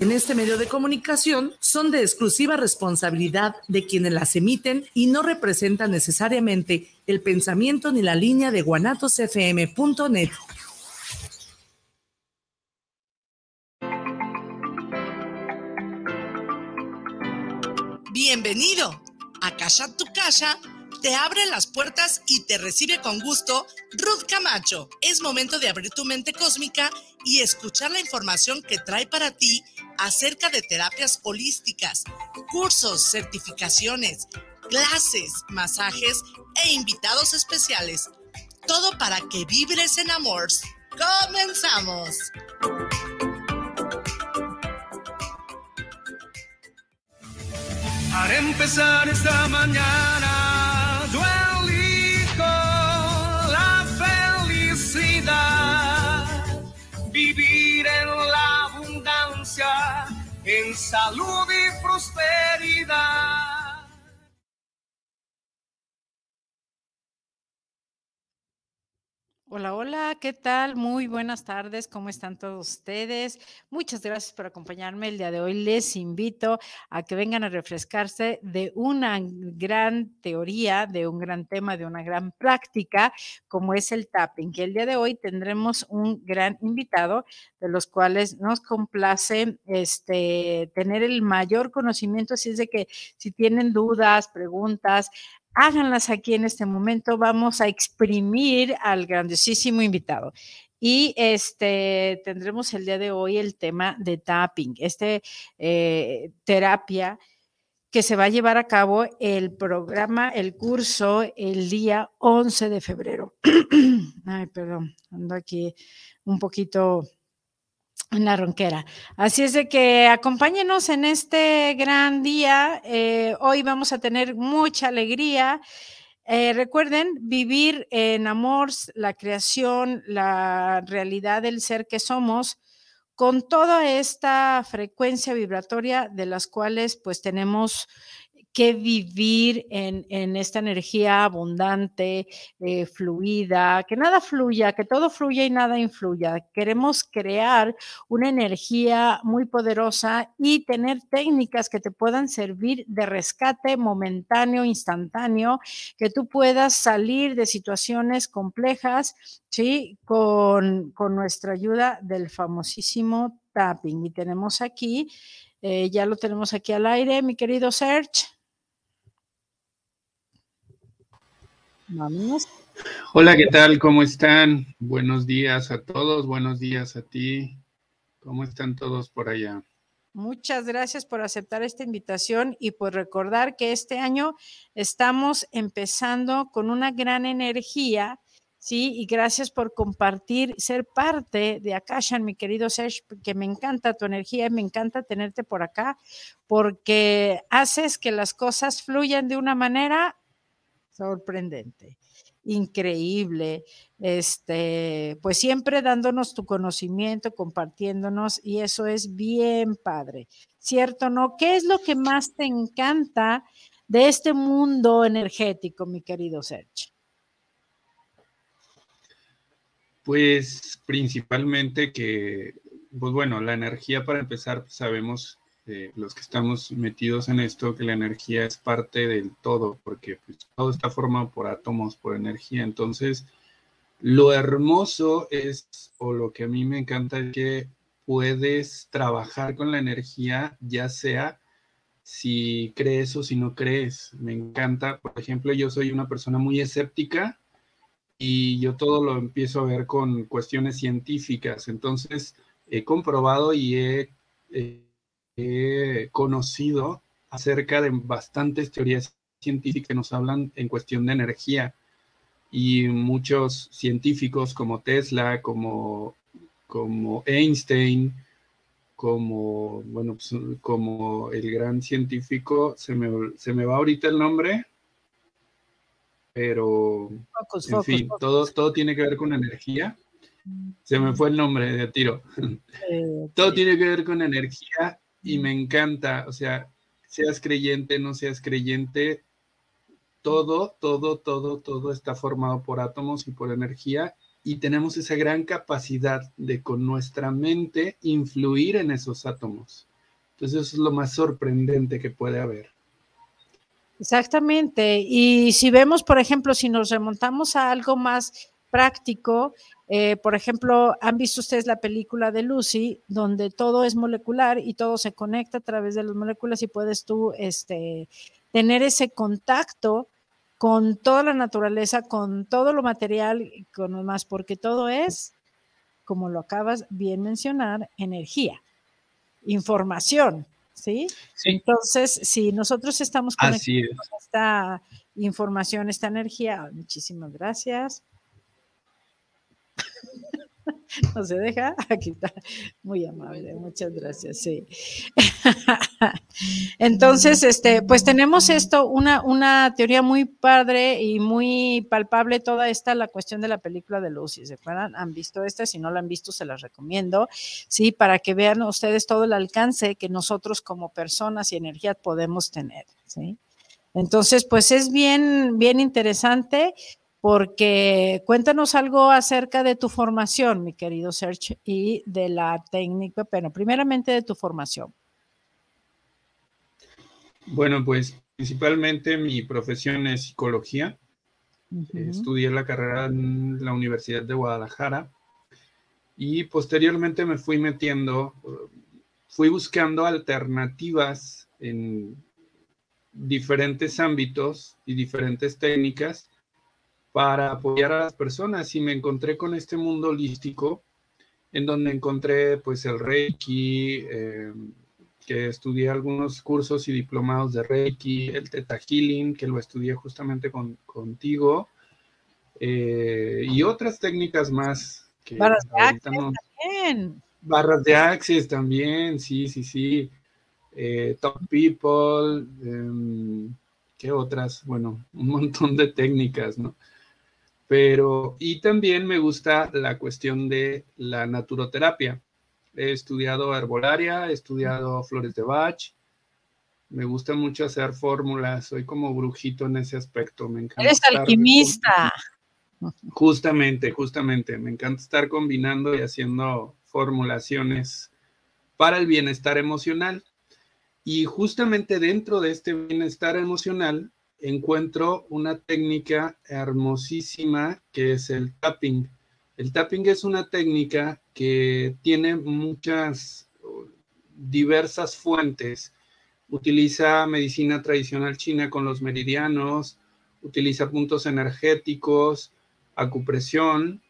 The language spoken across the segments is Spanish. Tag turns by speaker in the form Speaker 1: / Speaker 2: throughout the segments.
Speaker 1: en este medio de comunicación son de exclusiva responsabilidad de quienes las emiten y no representan necesariamente el pensamiento ni la línea de guanatosfm.net. Bienvenido a Casa Tu Casa te abre las puertas y te recibe con gusto Ruth Camacho. Es momento de abrir tu mente cósmica y escuchar la información que trae para ti acerca de terapias holísticas, cursos, certificaciones, clases, masajes e invitados especiales. Todo para que vibres en amor. ¡Comenzamos!
Speaker 2: Para empezar esta mañana en salud y prosperidad.
Speaker 3: Hola, hola, ¿qué tal? Muy buenas tardes, ¿cómo están todos ustedes? Muchas gracias por acompañarme el día de hoy. Les invito a que vengan a refrescarse de una gran teoría, de un gran tema, de una gran práctica, como es el tapping, que el día de hoy tendremos un gran invitado, de los cuales nos complace este, tener el mayor conocimiento, así es de que si tienen dudas, preguntas, háganlas aquí en este momento. Vamos a exprimir al grandísimo invitado. Y este tendremos el día de hoy el tema de tapping, este eh, terapia que se va a llevar a cabo el programa, el curso, el día 11 de febrero. Ay, perdón, ando aquí un poquito en la ronquera. Así es de que acompáñenos en este gran día. Eh, hoy vamos a tener mucha alegría. Eh, recuerden vivir en amor, la creación, la realidad del ser que somos, con toda esta frecuencia vibratoria de las cuales pues tenemos que vivir en, esta energía abundante, eh, fluida, que nada fluya, que todo fluya y nada influya. Queremos crear una energía muy poderosa y tener técnicas que te puedan servir de rescate momentáneo, instantáneo, que tú puedas salir de situaciones complejas, ¿sí? Con, nuestra ayuda del famosísimo tapping. Y tenemos aquí, eh, ya lo tenemos aquí al aire, mi querido Serge.
Speaker 4: Hola, ¿qué tal? ¿Cómo están? Buenos días a todos, buenos días a ti. ¿Cómo están todos por allá?
Speaker 3: Muchas gracias por aceptar esta invitación y por recordar que este año estamos empezando con una gran energía, ¿sí? Y gracias por compartir, ser parte de Akashan, mi querido Serge, que me encanta tu energía y me encanta tenerte por acá, porque haces que las cosas fluyan de una manera sorprendente, increíble, este, pues siempre dándonos tu conocimiento, compartiéndonos y eso es bien padre, ¿cierto? ¿No? ¿Qué es lo que más te encanta de este mundo energético, mi querido Serge?
Speaker 4: Pues principalmente que, pues bueno, la energía para empezar, sabemos los que estamos metidos en esto, que la energía es parte del todo, porque pues, todo está formado por átomos, por energía. Entonces, lo hermoso es, o lo que a mí me encanta es que puedes trabajar con la energía, ya sea si crees o si no crees. Me encanta, por ejemplo, yo soy una persona muy escéptica y yo todo lo empiezo a ver con cuestiones científicas. Entonces, he comprobado y he... Eh, he conocido acerca de bastantes teorías científicas que nos hablan en cuestión de energía y muchos científicos como Tesla, como, como Einstein, como, bueno, pues, como el gran científico, se me, se me va ahorita el nombre, pero en fin, Todo, todo tiene que ver con energía. Se me fue el nombre de tiro. todo tiene que ver con energía y me encanta, o sea, seas creyente, no seas creyente, todo, todo, todo, todo está formado por átomos y por energía y tenemos esa gran capacidad de con nuestra mente influir en esos átomos. Entonces eso es lo más sorprendente que puede haber.
Speaker 3: Exactamente. Y si vemos, por ejemplo, si nos remontamos a algo más práctico, eh, por ejemplo, han visto ustedes la película de Lucy, donde todo es molecular y todo se conecta a través de las moléculas y puedes tú este, tener ese contacto con toda la naturaleza, con todo lo material y con lo más, porque todo es, como lo acabas bien mencionar, energía, información, ¿sí? Entonces, si nosotros estamos conectados con esta información, esta energía, muchísimas gracias. no se deja, aquí está, muy amable, muchas gracias, sí. Entonces, este, pues tenemos esto, una, una teoría muy padre y muy palpable, toda esta, la cuestión de la película de Lucy, ¿se acuerdan? ¿Han visto esta? Si no la han visto, se las recomiendo, sí, para que vean ustedes todo el alcance que nosotros como personas y energía podemos tener, ¿sí? Entonces, pues es bien, bien interesante porque cuéntanos algo acerca de tu formación, mi querido Serge, y de la técnica, pero primeramente de tu formación.
Speaker 4: Bueno, pues principalmente mi profesión es psicología. Estudié la carrera en la Universidad de Guadalajara y posteriormente me fui metiendo, fui buscando alternativas en diferentes ámbitos y diferentes técnicas para apoyar a las personas y me encontré con este mundo holístico en donde encontré pues el Reiki, eh, que estudié algunos cursos y diplomados de Reiki, el Theta Healing, que lo estudié justamente con, contigo, eh, y otras técnicas más.
Speaker 3: Que barras de Access también.
Speaker 4: Barras de Access también, sí, sí, sí. Eh, top People, em, ¿qué otras? Bueno, un montón de técnicas, ¿no? Pero, y también me gusta la cuestión de la naturoterapia. He estudiado herbolaria, he estudiado flores de Bach. Me gusta mucho hacer fórmulas. Soy como brujito en ese aspecto. Me encanta.
Speaker 3: Eres alquimista.
Speaker 4: Justamente, justamente. Me encanta estar combinando y haciendo formulaciones para el bienestar emocional. Y justamente dentro de este bienestar emocional encuentro una técnica hermosísima que es el tapping. El tapping es una técnica que tiene muchas diversas fuentes. Utiliza medicina tradicional china con los meridianos, utiliza puntos energéticos, acupresión,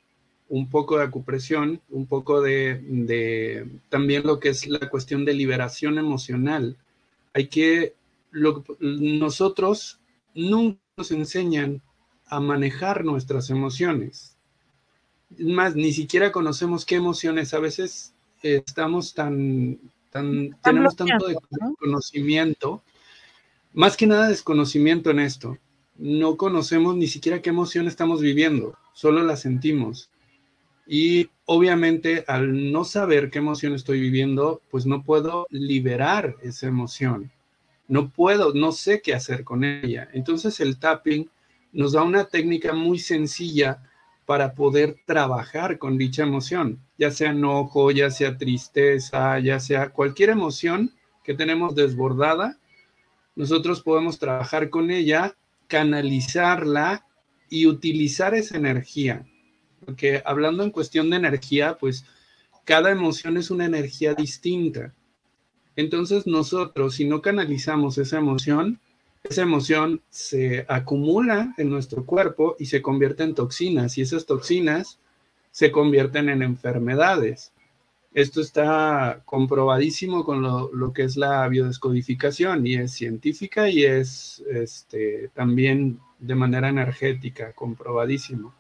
Speaker 4: un poco de acupresión, un poco de, también lo que es la cuestión de liberación emocional. Hay que, nosotros nunca nos enseñan a manejar nuestras emociones. Es más, ni siquiera conocemos qué emociones. A veces estamos tan, tan tenemos tanto de conocimiento, más que nada desconocimiento en esto. No conocemos ni siquiera qué emoción estamos viviendo, solo la sentimos. Y obviamente al no saber qué emoción estoy viviendo, pues no puedo liberar esa emoción no puedo, no sé qué hacer con ella. Entonces el tapping nos da una técnica muy sencilla para poder trabajar con dicha emoción, ya sea enojo, ya sea tristeza, ya sea cualquier emoción que tenemos desbordada, nosotros podemos trabajar con ella, canalizarla y utilizar esa energía. Porque hablando en cuestión de energía, pues cada emoción es una energía distinta. Entonces nosotros, si no canalizamos esa emoción, esa emoción se acumula en nuestro cuerpo y se convierte en toxinas y esas toxinas se convierten en enfermedades. Esto está comprobadísimo con lo, que es la biodescodificación y es científica y es este, también de manera energética, comprobadísimo.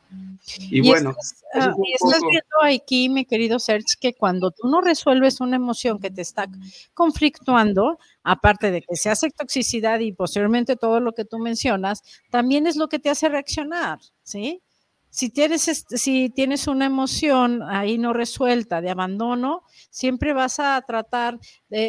Speaker 3: Y, bueno. Estás, estás viendo aquí, mi querido Serge, que cuando tú no resuelves una emoción que te está conflictuando, aparte de que se hace toxicidad y posteriormente todo lo que tú mencionas, también es lo que te hace reaccionar, ¿sí? Si tienes, si tienes una emoción ahí no resuelta de abandono, siempre vas a tratar,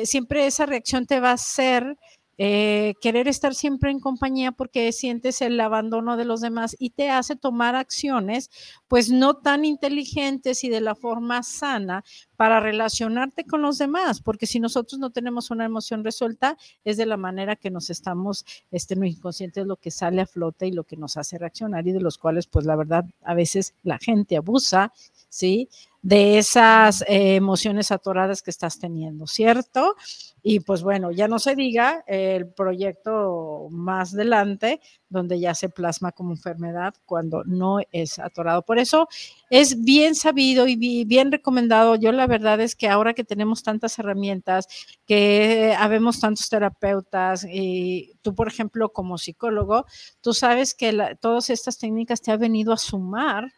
Speaker 3: siempre esa reacción te va a hacer eh, querer estar siempre en compañía porque sientes el abandono de los demás y te hace tomar acciones pues no tan inteligentes y de la forma sana para relacionarte con los demás, porque si nosotros no tenemos una emoción resuelta, es de la manera que nos estamos, este, inconsciente es lo que sale a flote y lo que nos hace reaccionar y de los cuales, pues la verdad, a veces la gente abusa, ¿sí? De esas eh, emociones atoradas que estás teniendo, ¿cierto? Y pues bueno, ya no se diga el proyecto más adelante, donde ya se plasma como enfermedad cuando no es atorado. Por eso es bien sabido y bien recomendado. Yo la verdad es que ahora que tenemos tantas herramientas, que habemos tantos terapeutas, y tú, por ejemplo, como psicólogo, tú sabes que todas estas técnicas te han venido a sumar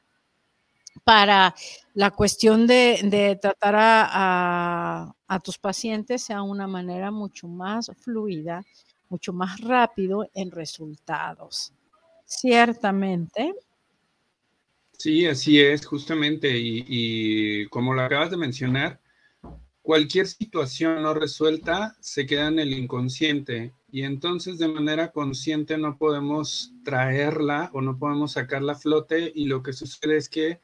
Speaker 3: para la cuestión de, tratar a, tus pacientes sea una manera mucho más fluida, mucho más rápido en resultados. Ciertamente.
Speaker 4: Sí, así es, justamente. Y, y, como lo acabas de mencionar, cualquier situación no resuelta se queda en el inconsciente y entonces de manera consciente no podemos traerla o no podemos sacarla a flote y lo que sucede es que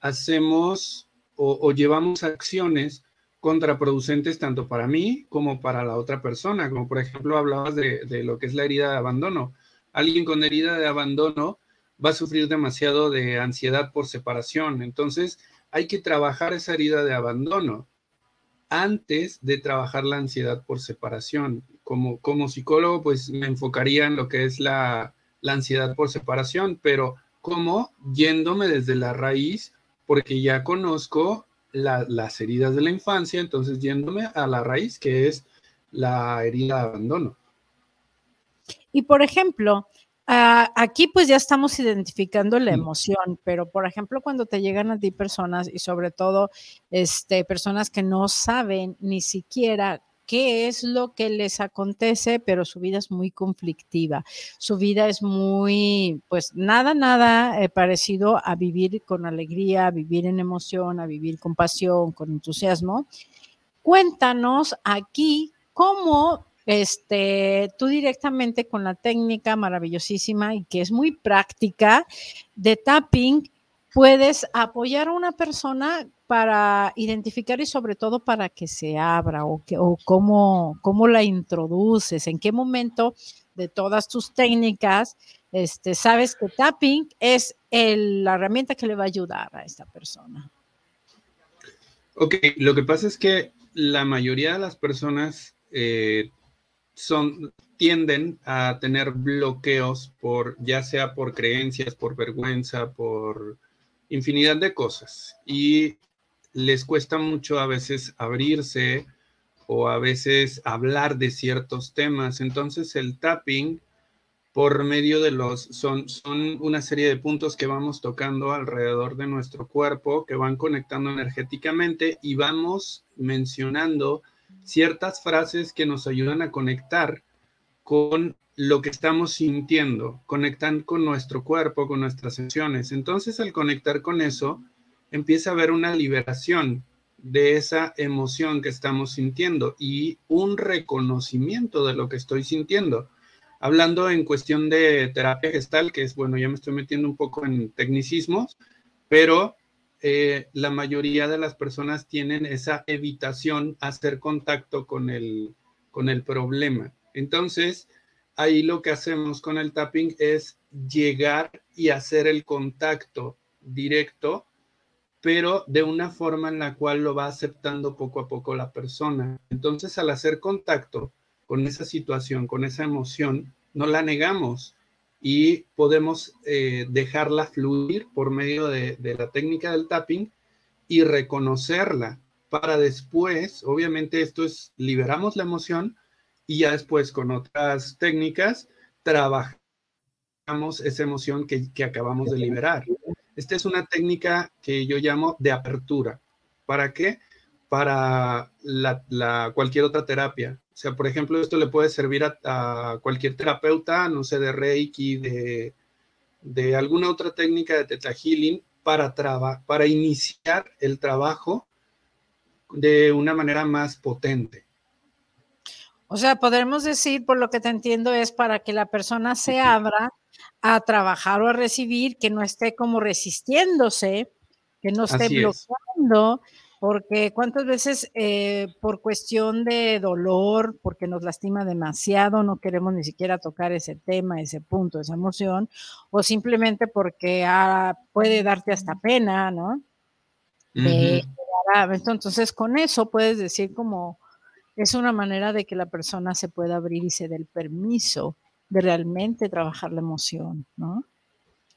Speaker 4: hacemos o, llevamos acciones contraproducentes tanto para mí como para la otra persona, como por ejemplo hablabas de, de, lo que es la herida de abandono. Alguien con herida de abandono va a sufrir demasiado de ansiedad por separación, entonces hay que trabajar esa herida de abandono antes de trabajar la ansiedad por separación. Como, como psicólogo, pues me enfocaría en lo que es la, la ansiedad por separación, pero como yéndome desde la raíz porque ya conozco las heridas de la infancia, entonces yéndome a la raíz, que es la herida de abandono.
Speaker 3: Y por ejemplo, ah, aquí pues ya estamos identificando la emoción, pero por ejemplo cuando te llegan a ti personas y sobre todo este, personas que no saben ni siquiera qué es lo que les acontece, pero su vida es muy conflictiva. Su vida es muy, pues nada, nada eh, parecido a vivir con alegría, a vivir en emoción, a vivir con pasión, con entusiasmo. Cuéntanos aquí cómo este, tú directamente con la técnica maravillosísima y que es muy práctica de tapping, puedes apoyar a una persona para identificar y sobre todo para que se abra o, que, o cómo, cómo la introduces, en qué momento de todas tus técnicas este, sabes que tapping es la herramienta que le va a ayudar a esta persona.
Speaker 4: Ok, lo que pasa es que la mayoría de las personas eh, son, tienden a tener bloqueos por, ya sea por creencias, por vergüenza, por infinidad de cosas. Y les cuesta mucho a veces abrirse o a veces hablar de ciertos temas. Entonces el tapping por medio de los, son, son una serie de puntos que vamos tocando alrededor de nuestro cuerpo, que van conectando energéticamente y vamos mencionando ciertas frases que nos ayudan a conectar con lo que estamos sintiendo, conectan con nuestro cuerpo, con nuestras sensaciones. Entonces, al conectar con eso, empieza a haber una liberación de esa emoción que estamos sintiendo y un reconocimiento de lo que estoy sintiendo. Hablando en cuestión de terapia gestal, que es, bueno, ya me estoy metiendo un poco en tecnicismos, pero eh, la mayoría de las personas tienen esa evitación a hacer contacto con el, con el problema. Entonces, ahí lo que hacemos con el tapping es llegar y hacer el contacto directo pero de una forma en la cual lo va aceptando poco a poco la persona. Entonces, al hacer contacto con esa situación, con esa emoción, no la negamos y podemos eh, dejarla fluir por medio de, de la técnica del tapping y reconocerla para después, obviamente esto es, liberamos la emoción y ya después con otras técnicas trabajamos esa emoción que, acabamos de liberar. Esta es una técnica que yo llamo de apertura. ¿Para qué? Para la, cualquier otra terapia. O sea, por ejemplo, esto le puede servir a, cualquier terapeuta, no sé, de Reiki, de, de alguna otra técnica de Theta Healing para, para iniciar el trabajo de una manera más potente.
Speaker 3: O sea, podremos decir, por lo que te entiendo, es para que la persona se abra a trabajar o a recibir, que no esté como resistiéndose, que no esté bloqueando, porque cuántas veces eh, por cuestión de dolor, porque nos lastima demasiado, no queremos ni siquiera tocar ese tema, ese punto, esa emoción, o simplemente porque ah, puede darte hasta pena, ¿no? entonces, con eso puedes decir como es una manera de que la persona se pueda abrir y se dé el permiso de realmente trabajar la emoción, ¿no?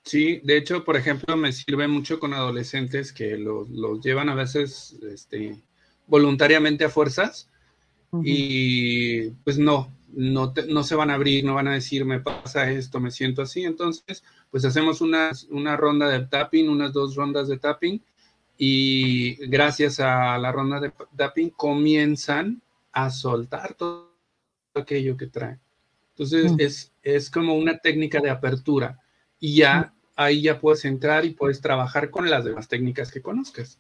Speaker 4: Sí, de hecho, por ejemplo, me sirve mucho con adolescentes que los, llevan a veces este, voluntariamente a fuerzas y pues no, no, no, se van a abrir, no van a decir, me pasa esto, me siento así. Entonces, pues hacemos una, una ronda de tapping, unas dos rondas de tapping y gracias a la ronda de tapping comienzan a soltar todo aquello que traen. Entonces, es, es como una técnica de apertura y ya ahí ya puedes entrar y puedes trabajar con las demás técnicas que conozcas.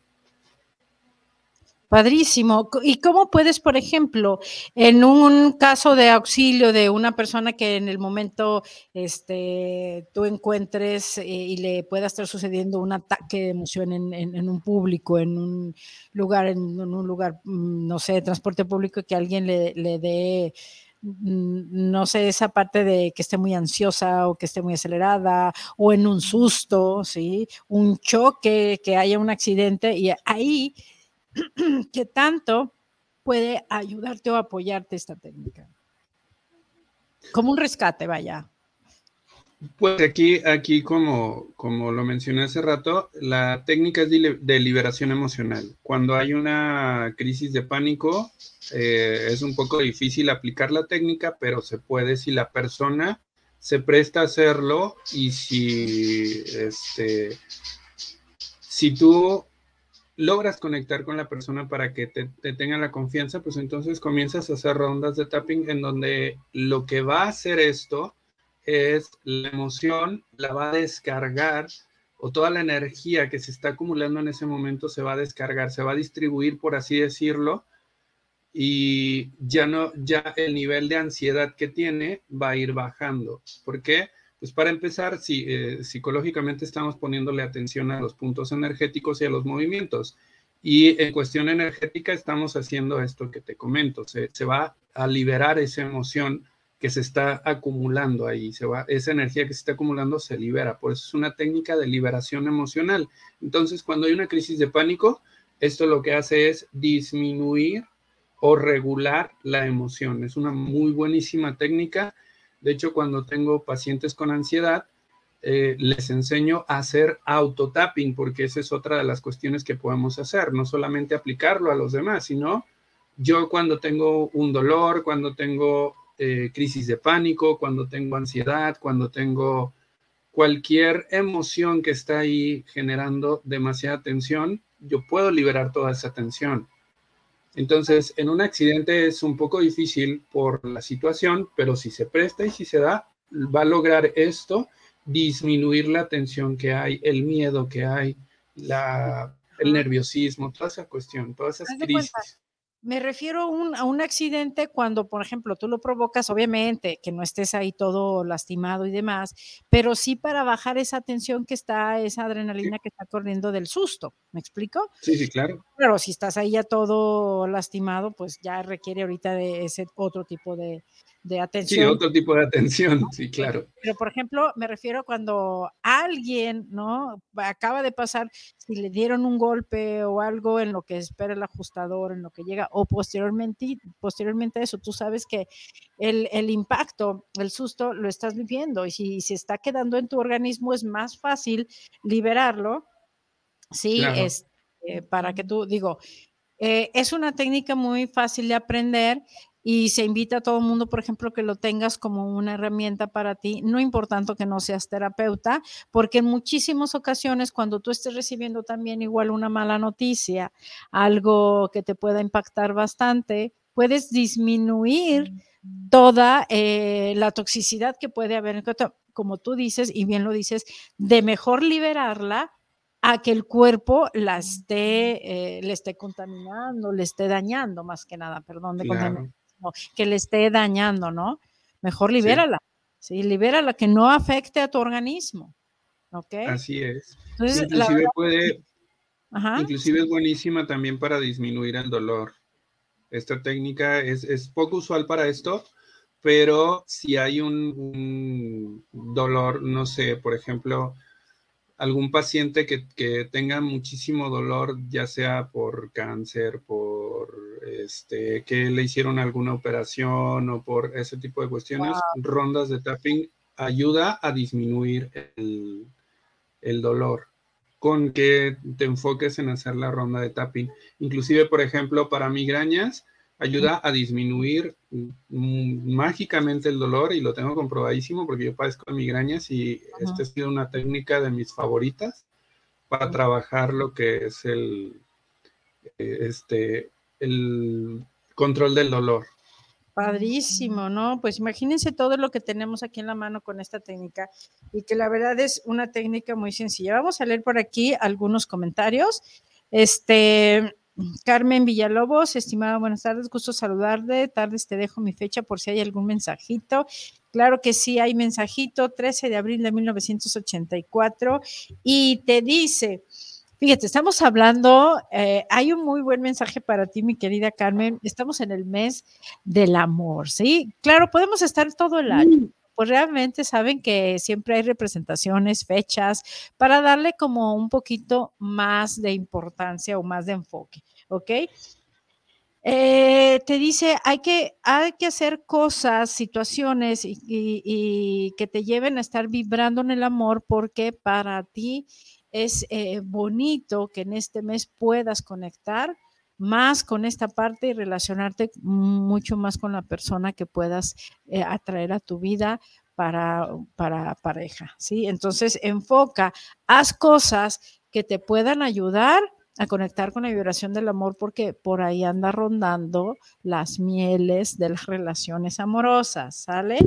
Speaker 3: Padrísimo. ¿Y cómo puedes, por ejemplo, en un caso de auxilio de una persona que en el momento este, tú encuentres eh, y le pueda estar sucediendo un ataque de emoción en, un público, en un lugar, en, un lugar, mm, no sé, de transporte público, que alguien le, le dé mm, no sé, esa parte de que esté muy ansiosa o que esté muy acelerada o en un susto, ¿sí? Un choque, que haya un accidente y ahí ¿Qué tanto puede ayudarte o apoyarte esta técnica? Como un rescate, vaya.
Speaker 4: Pues aquí, aquí como, como lo mencioné hace rato, la técnica es de, liberación emocional. Cuando hay una crisis de pánico, eh, es un poco difícil aplicar la técnica, pero se puede si la persona se presta a hacerlo y si, este, si tú logras conectar con la persona para que te, tenga la confianza, pues entonces comienzas a hacer rondas de tapping en donde lo que va a hacer esto es la emoción, la va a descargar o toda la energía que se está acumulando en ese momento se va a descargar, se va a distribuir, por así decirlo, y ya no, ya el nivel de ansiedad que tiene va a ir bajando. ¿Por qué? Pues para empezar, si, eh, psicológicamente estamos poniéndole atención a los puntos energéticos y a los movimientos. Y en cuestión energética estamos haciendo esto que te comento. Se, va a liberar esa emoción que se está acumulando ahí. Se va, esa energía que se está acumulando se libera. Por eso es una técnica de liberación emocional. Entonces, cuando hay una crisis de pánico, esto lo que hace es disminuir o regular la emoción. Es una muy buenísima técnica de hecho, cuando tengo pacientes con ansiedad, eh, les enseño a hacer autotapping, porque esa es otra de las cuestiones que podemos hacer, no solamente aplicarlo a los demás, sino yo cuando tengo un dolor, cuando tengo eh, crisis de pánico, cuando tengo ansiedad, cuando tengo cualquier emoción que está ahí generando demasiada tensión, yo puedo liberar toda esa tensión. Entonces, en un accidente es un poco difícil por la situación, pero si se presta y si se da, va a lograr esto, disminuir la tensión que hay, el miedo que hay, el nerviosismo, toda esa cuestión, todas esas crisis.
Speaker 3: Me refiero a un, accidente cuando, por ejemplo, tú lo provocas, obviamente, que no estés ahí todo lastimado y demás, pero sí para bajar esa tensión que está, esa adrenalina que está corriendo del susto. ¿Me explico?
Speaker 4: Sí, sí, claro.
Speaker 3: Pero si estás ahí ya todo lastimado, pues ya requiere ahorita de ese otro tipo de, de atención.
Speaker 4: Sí, otro tipo de atención, sí, claro.
Speaker 3: Pero, por ejemplo, me refiero cuando alguien, ¿no? Acaba de pasar, si le dieron un golpe o algo en lo que espera el ajustador, en lo que llega, o posteriormente, posteriormente a eso, tú sabes que el, el impacto, el susto, lo estás viviendo y si se está quedando en tu organismo, es más fácil liberarlo, ¿sí? Es, este, para que tú, digo, eh, es una técnica muy fácil de aprender y se invita a todo el mundo, por ejemplo, que lo tengas como una herramienta para ti, no importando que no seas terapeuta, porque en muchísimas ocasiones cuando tú estés recibiendo también igual una mala noticia, algo que te pueda impactar bastante, puedes disminuir toda eh, la toxicidad que puede haber, como tú dices, y bien lo dices, de mejor liberarla a que el cuerpo la esté, eh, le esté contaminando, le esté dañando más que nada, perdón de que le esté dañando, ¿no? Mejor libérala, sí, libérala, que no afecte a tu organismo. ¿Ok?
Speaker 4: Así es. inclusive puede, inclusive es buenísima también para disminuir el dolor. Esta técnica es, es poco usual para esto, pero si hay un, dolor, no sé, por ejemplo, algún paciente que, tenga muchísimo dolor, ya sea por cáncer, por este, que le hicieron alguna operación o por ese tipo de cuestiones, rondas de tapping ayuda a disminuir el, el dolor con que te enfoques en hacer la ronda de tapping. Inclusive, por ejemplo, para migrañas, ayuda a disminuir mm, mágicamente el dolor y lo tengo comprobadísimo porque yo padezco de migrañas y esta ha sido una técnica de mis favoritas para trabajar lo que es el, eh, este, el control del dolor.
Speaker 3: Padrísimo, ¿no? Pues imagínense todo lo que tenemos aquí en la mano con esta técnica y que la verdad es una técnica muy sencilla. Vamos a leer por aquí algunos comentarios. Este, Carmen Villalobos, estimada, buenas tardes, gusto saludarte. Tardes te dejo mi fecha por si hay algún mensajito. Claro que sí, hay mensajito, 13 de abril de 1984, y te dice, fíjate, estamos hablando, eh, hay un muy buen mensaje para ti, mi querida Carmen, estamos en el mes del amor, ¿sí? Claro, podemos estar todo el año, mm pues realmente saben que siempre hay representaciones, fechas, para darle como un poquito más de importancia o más de enfoque, ¿ok? Eh, te dice, hay que, hay que hacer cosas, situaciones y, que te lleven a estar vibrando en el amor porque para ti es eh, bonito que en este mes puedas conectar más con esta parte y relacionarte mucho más con la persona que puedas eh, atraer a tu vida para, para pareja, ¿sí? Entonces, enfoca, haz cosas que te puedan ayudar a conectar con la vibración del amor porque por ahí anda rondando las mieles de las relaciones amorosas, ¿sale?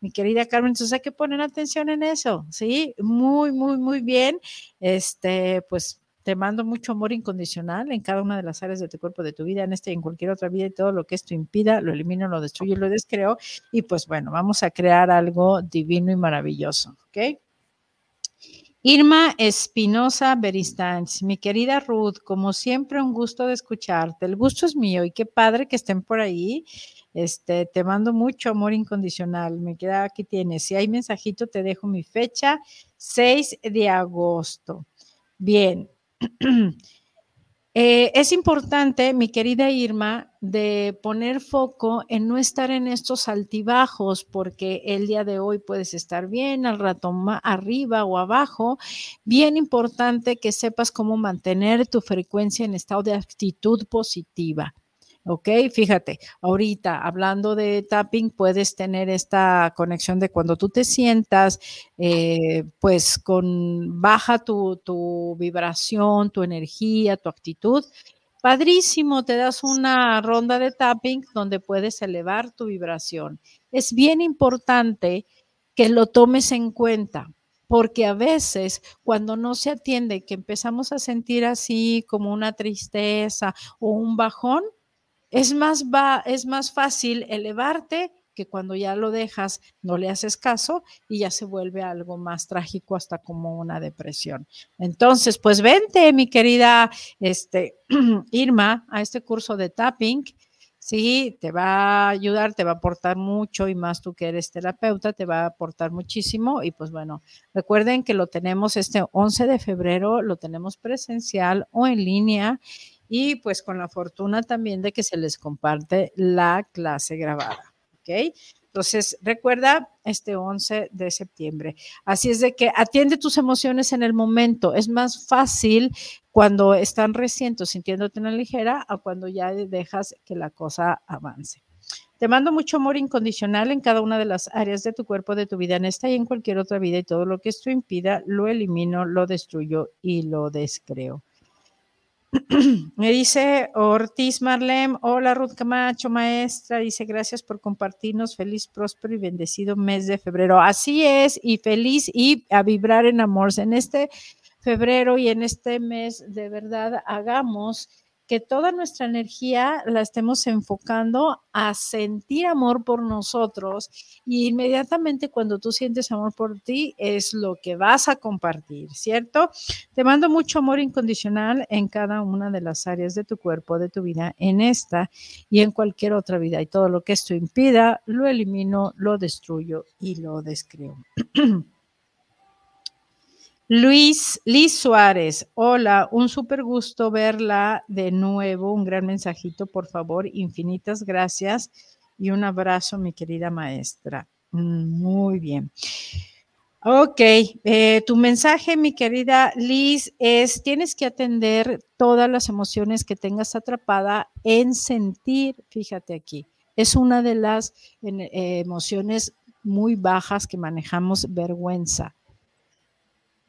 Speaker 3: Mi querida Carmen, entonces hay que poner atención en eso, ¿sí? Muy, muy, muy bien. Este, pues te mando mucho amor incondicional en cada una de las áreas de tu cuerpo, de tu vida, en este y en cualquier otra vida y todo lo que esto impida, lo elimino, lo destruyo, lo descreo. Y pues bueno, vamos a crear algo divino y maravilloso, ¿ok? Irma Espinosa Beristans, mi querida Ruth, como siempre, un gusto de escucharte. El gusto es mío y qué padre que estén por ahí. Este, te mando mucho amor incondicional. Me queda aquí tienes. Si hay mensajito, te dejo mi fecha, 6 de agosto. Bien, Eh, es importante, mi querida Irma, de poner foco en no estar en estos altibajos, porque el día de hoy puedes estar bien, al rato arriba o abajo. Bien importante que sepas cómo mantener tu frecuencia en estado de actitud positiva. ¿Ok? Fíjate, ahorita hablando de tapping, puedes tener esta conexión de cuando tú te sientas, eh, pues con baja tu, tu vibración, tu energía, tu actitud. Padrísimo, te das una ronda de tapping donde puedes elevar tu vibración. Es bien importante que lo tomes en cuenta, porque a veces cuando no se atiende, que empezamos a sentir así como una tristeza o un bajón, es más, va, es más fácil elevarte que cuando ya lo dejas, no le haces caso y ya se vuelve algo más trágico, hasta como una depresión. Entonces, pues vente, mi querida este, Irma, a este curso de tapping. Sí, te va a ayudar, te va a aportar mucho y más tú que eres terapeuta, te va a aportar muchísimo. Y pues bueno, recuerden que lo tenemos este 11 de febrero, lo tenemos presencial o en línea y pues con la fortuna también de que se les comparte la clase grabada. ¿Ok? Entonces, recuerda este 11 de septiembre. Así es de que atiende tus emociones en el momento. Es más fácil cuando están recién sintiéndote una ligera a cuando ya dejas que la cosa avance. Te mando mucho amor incondicional en cada una de las áreas de tu cuerpo, de tu vida, en esta y en cualquier otra vida, y todo lo que esto impida, lo elimino, lo destruyo y lo descreo. Me dice Ortiz Marlem, hola Ruth Camacho, maestra, dice gracias por compartirnos, feliz, próspero y bendecido mes de febrero. Así es, y feliz y a vibrar en amor. En este febrero y en este mes, de verdad, hagamos que toda nuestra energía la estemos enfocando a sentir amor por nosotros y inmediatamente cuando tú sientes amor por ti es lo que vas a compartir, ¿cierto? Te mando mucho amor incondicional en cada una de las áreas de tu cuerpo, de tu vida, en esta y en cualquier otra vida y todo lo que esto impida, lo elimino, lo destruyo y lo describo. Luis, Liz Suárez, hola, un súper gusto verla de nuevo, un gran mensajito, por favor, infinitas gracias y un abrazo, mi querida maestra. Muy bien. Ok, eh, tu mensaje, mi querida Liz, es tienes que atender todas las emociones que tengas atrapada en sentir, fíjate aquí, es una de las eh, emociones muy bajas que manejamos, vergüenza.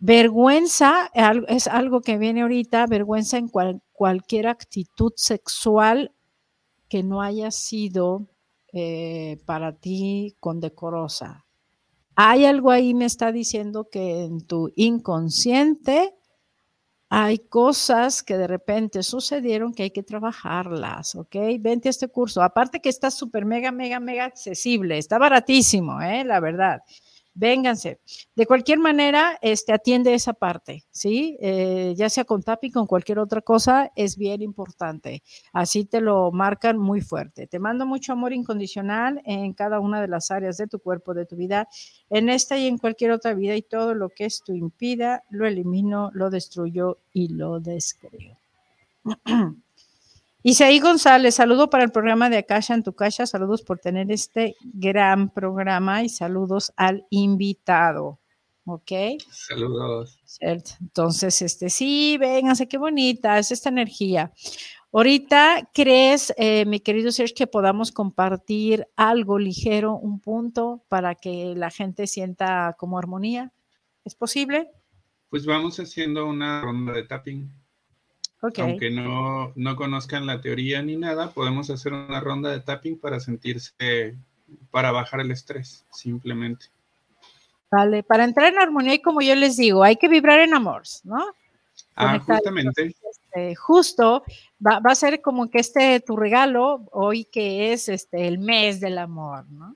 Speaker 3: Vergüenza es algo que viene ahorita, vergüenza en cualquier actitud sexual que no haya sido eh, para ti condecorosa. Hay algo ahí, me está diciendo que en tu inconsciente hay cosas que de repente sucedieron que hay que trabajarlas, ¿ok? Vente a este curso. Aparte que está súper, mega, mega, mega accesible, está baratísimo, ¿eh? La verdad vénganse. De cualquier manera, este, atiende esa parte, ¿sí? Eh, ya sea con TAPI, con cualquier otra cosa, es bien importante. Así te lo marcan muy fuerte. Te mando mucho amor incondicional en cada una de las áreas de tu cuerpo, de tu vida, en esta y en cualquier otra vida, y todo lo que esto impida, lo elimino, lo destruyo y lo descreo. Isaí González, saludo para el programa de Acasha en tu casa, saludos por tener este gran programa y saludos al invitado. ¿Ok?
Speaker 4: Saludos.
Speaker 3: Entonces, este, sí, vénganse, qué bonita es esta energía. Ahorita, ¿crees, eh, mi querido Sergio, que podamos compartir algo ligero, un punto para que la gente sienta como armonía? ¿Es posible?
Speaker 4: Pues vamos haciendo una ronda de tapping. Aunque no, no conozcan la teoría ni nada, podemos hacer una ronda de tapping para sentirse, para bajar el estrés, simplemente.
Speaker 3: Vale, para entrar en armonía y como yo les digo, hay que vibrar en amor, ¿no?
Speaker 4: Ah, justamente.
Speaker 3: Este, justo va, va, a ser como que este tu regalo hoy que es este el mes del amor, ¿no?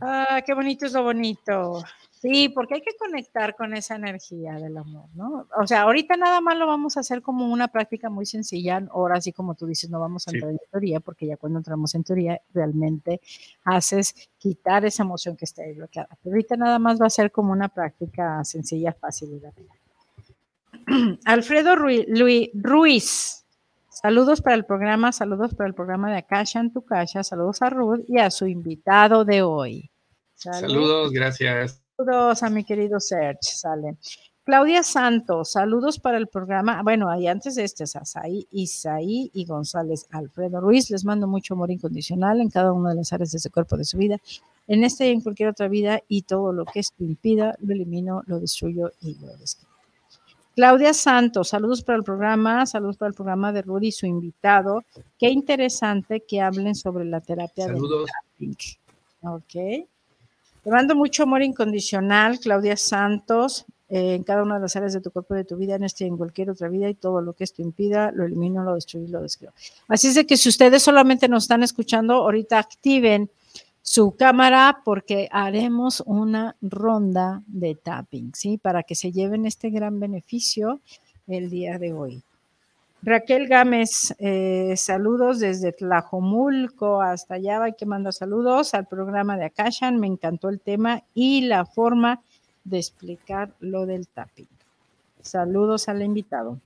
Speaker 3: Ah, qué bonito es lo bonito. Sí, porque hay que conectar con esa energía del amor, ¿no? O sea, ahorita nada más lo vamos a hacer como una práctica muy sencilla. Ahora sí, como tú dices, no vamos a entrar en teoría, porque ya cuando entramos en teoría, realmente haces quitar esa emoción que está ahí bloqueada. Pero ahorita nada más va a ser como una práctica sencilla, fácil y rápida. Alfredo Ruiz, saludos para el programa, saludos para el programa de Akasha en tu casa, saludos a Ruth y a su invitado de hoy.
Speaker 4: Saludos, gracias.
Speaker 3: Saludos a mi querido Serge, sale. Claudia Santos, saludos para el programa. Bueno, ahí antes de este, Sasaí, Isaí y González Alfredo Ruiz, les mando mucho amor incondicional en cada una de las áreas de ese cuerpo de su vida, en este y en cualquier otra vida, y todo lo que esto impida, lo elimino, lo destruyo y lo destruyo. Claudia Santos, saludos para el programa, saludos para el programa de Rudy y su invitado. Qué interesante que hablen sobre la terapia
Speaker 4: saludos.
Speaker 3: de Ok. Te mando mucho amor incondicional, Claudia Santos, eh, en cada una de las áreas de tu cuerpo, de tu vida, en este y en cualquier otra vida, y todo lo que esto impida, lo elimino, lo destruyo, lo describo. Así es de que si ustedes solamente nos están escuchando, ahorita activen su cámara porque haremos una ronda de tapping, ¿sí? Para que se lleven este gran beneficio el día de hoy. Raquel Gámez, eh, saludos desde Tlajomulco hasta allá. Hay que mandar saludos al programa de Akashan. Me encantó el tema y la forma de explicar lo del tapping. Saludos al invitado.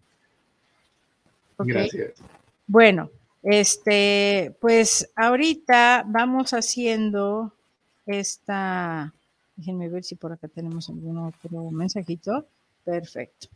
Speaker 4: Gracias.
Speaker 3: Bueno, este, pues ahorita vamos haciendo esta. Déjenme ver si por acá tenemos algún otro mensajito. Perfecto.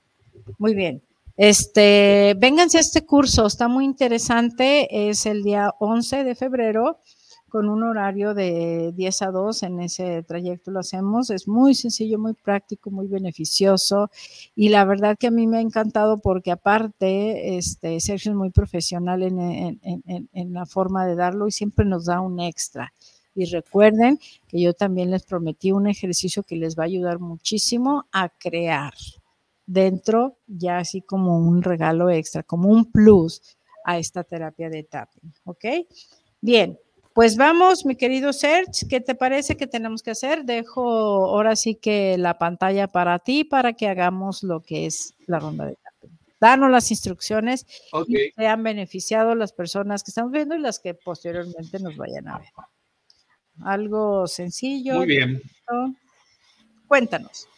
Speaker 3: Muy bien. Este, vénganse a este curso, está muy interesante, es el día 11 de febrero con un horario de 10 a 2 en ese trayecto lo hacemos, es muy sencillo, muy práctico, muy beneficioso y la verdad que a mí me ha encantado porque aparte, este, Sergio es muy profesional en, en, en la forma de darlo y siempre nos da un extra. Y recuerden que yo también les prometí un ejercicio que les va a ayudar muchísimo a crear. Dentro, ya así como un regalo extra, como un plus a esta terapia de tapping. ¿Ok? Bien, pues vamos, mi querido Serge, ¿qué te parece que tenemos que hacer? Dejo ahora sí que la pantalla para ti para que hagamos lo que es la ronda de tapping. Danos las instrucciones
Speaker 4: y
Speaker 3: sean beneficiado las personas que estamos viendo y las que posteriormente nos vayan a ver. Algo sencillo.
Speaker 4: Muy bien.
Speaker 3: Cuéntanos.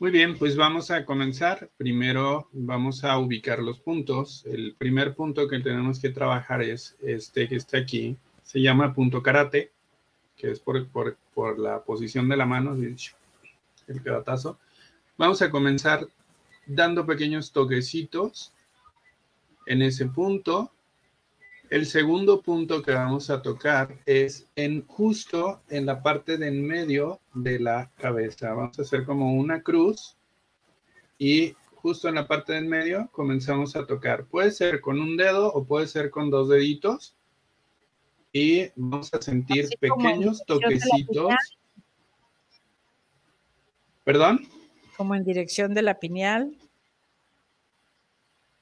Speaker 4: Muy bien, pues vamos a comenzar. Primero vamos a ubicar los puntos. El primer punto que tenemos que trabajar es este que está aquí. Se llama punto karate, que es por, por, la posición de la mano, el pedatazo. Vamos a comenzar dando pequeños toquecitos en ese punto el segundo punto que vamos a tocar es en justo en la parte de en medio de la cabeza. Vamos a hacer como una cruz y justo en la parte de en medio comenzamos a tocar. Puede ser con un dedo o puede ser con dos deditos. Y vamos a sentir pequeños toquecitos. ¿Perdón?
Speaker 3: Como en dirección de la pineal.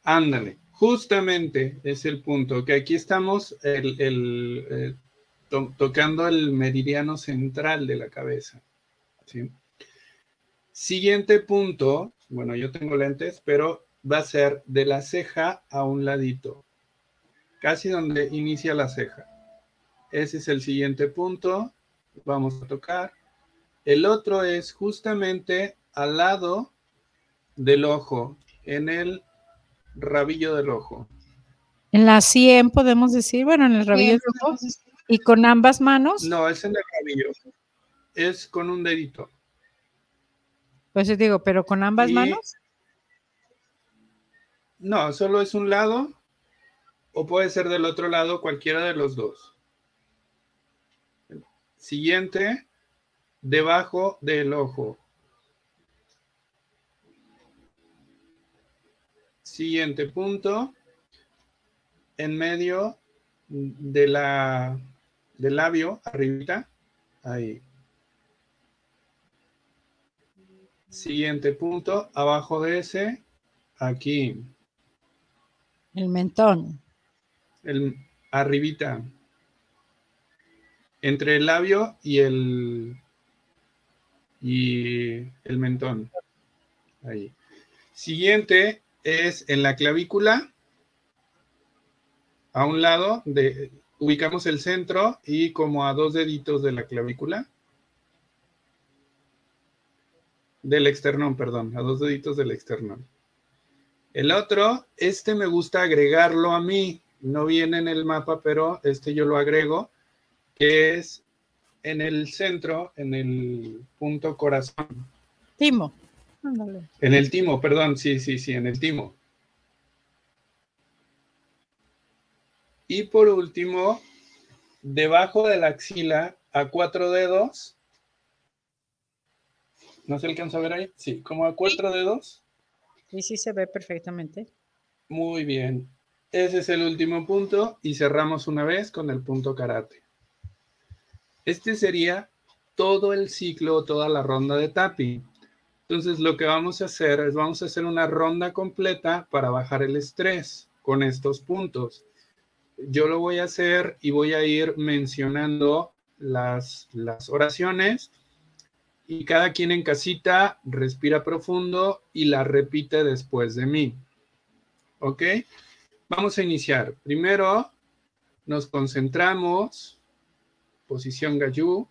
Speaker 4: Ándale. Justamente es el punto, que aquí estamos eh, tocando el meridiano central de la cabeza. Siguiente punto, bueno, yo tengo lentes, pero va a ser de la ceja a un ladito, casi donde inicia la ceja. Ese es el siguiente punto, vamos a tocar. El otro es justamente al lado del ojo, en el rabillo del ojo.
Speaker 3: En la 100 podemos decir, bueno, en el rabillo del ojo. ¿Y con ambas manos?
Speaker 4: No, es en el rabillo. Es con un dedito.
Speaker 3: Pues te digo, pero con ambas manos.
Speaker 4: No, solo es un lado o puede ser del otro lado, cualquiera de los dos. Siguiente, debajo del ojo. Siguiente punto. En medio de la, del labio, arribita. Ahí. Siguiente punto, abajo de ese, aquí.
Speaker 3: El mentón.
Speaker 4: El arribita. Entre el labio y el y el mentón. Ahí. Siguiente, es en la clavícula, a un lado, de, ubicamos el centro y como a dos deditos de la clavícula. Del externón, perdón, a dos deditos del externón. El otro, este me gusta agregarlo a mí, no viene en el mapa, pero este yo lo agrego, que es en el centro, en el punto corazón.
Speaker 3: Timo.
Speaker 4: En el timo, perdón, sí, sí, sí, en el timo. Y por último, debajo de la axila, a cuatro dedos. ¿No se alcanza a ver ahí? Sí, como a cuatro dedos.
Speaker 3: Sí, sí, se ve perfectamente.
Speaker 4: Muy bien. Ese es el último punto y cerramos una vez con el punto karate. Este sería todo el ciclo, toda la ronda de tapping. Entonces lo que vamos a hacer es vamos a hacer una ronda completa para bajar el estrés con estos puntos. Yo lo voy a hacer y voy a ir mencionando las, las oraciones y cada quien en casita respira profundo y la repite después de mí. ¿Ok? Vamos a iniciar. Primero nos concentramos, posición Gayú,